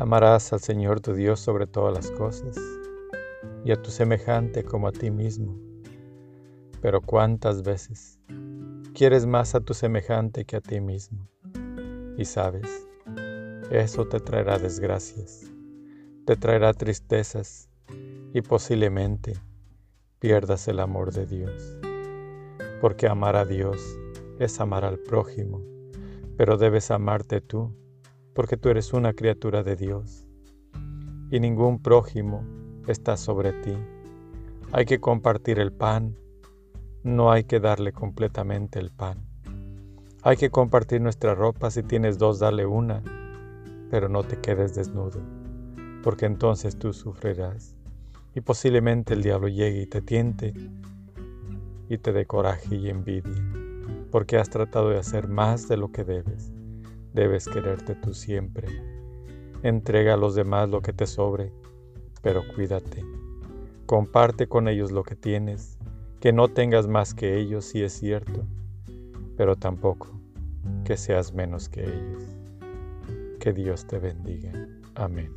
Amarás al Señor tu Dios sobre todas las cosas y a tu semejante como a ti mismo. Pero cuántas veces quieres más a tu semejante que a ti mismo. Y sabes, eso te traerá desgracias, te traerá tristezas y posiblemente pierdas el amor de Dios. Porque amar a Dios es amar al prójimo, pero debes amarte tú, porque tú eres una criatura de Dios. Y ningún prójimo está sobre ti. Hay que compartir el pan, no hay que darle completamente el pan. Hay que compartir nuestra ropa, si tienes dos, dale una, pero no te quedes desnudo, porque entonces tú sufrirás. Y posiblemente el diablo llegue y te tiente y te dé coraje y envidia, porque has tratado de hacer más de lo que debes. Debes quererte tú siempre. Entrega a los demás lo que te sobre pero cuídate. Comparte con ellos lo que tienes, que no tengas más que ellos si es cierto, pero tampoco que seas menos que ellos. Que Dios te bendiga. Amén.